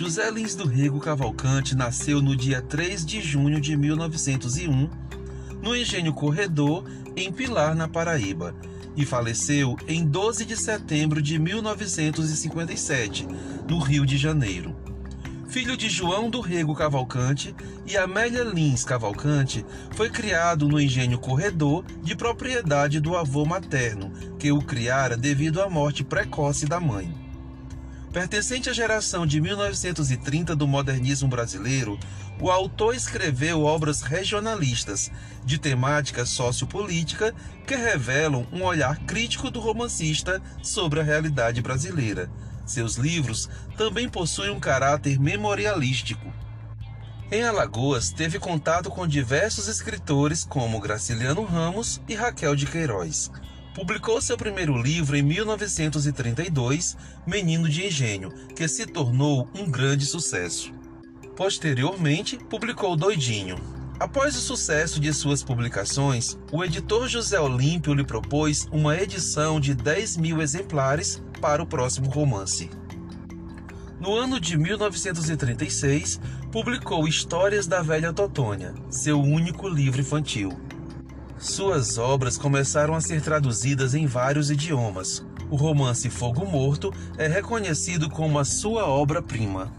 José Lins do Rego Cavalcante nasceu no dia 3 de junho de 1901, no Engenho Corredor, em Pilar, na Paraíba, e faleceu em 12 de setembro de 1957, no Rio de Janeiro. Filho de João do Rego Cavalcante e Amélia Lins Cavalcante, foi criado no Engenho Corredor, de propriedade do avô materno, que o criara devido à morte precoce da mãe. Pertencente à geração de 1930 do modernismo brasileiro, o autor escreveu obras regionalistas de temática sociopolítica que revelam um olhar crítico do romancista sobre a realidade brasileira. Seus livros também possuem um caráter memorialístico. Em Alagoas, teve contato com diversos escritores como Graciliano Ramos e Raquel de Queiroz. Publicou seu primeiro livro em 1932, Menino de Engenho, que se tornou um grande sucesso. Posteriormente, publicou Doidinho. Após o sucesso de suas publicações, o editor José Olímpio lhe propôs uma edição de 10 mil exemplares para o próximo romance. No ano de 1936, publicou Histórias da Velha Totônia, seu único livro infantil. Suas obras começaram a ser traduzidas em vários idiomas. O romance Fogo Morto é reconhecido como a sua obra-prima.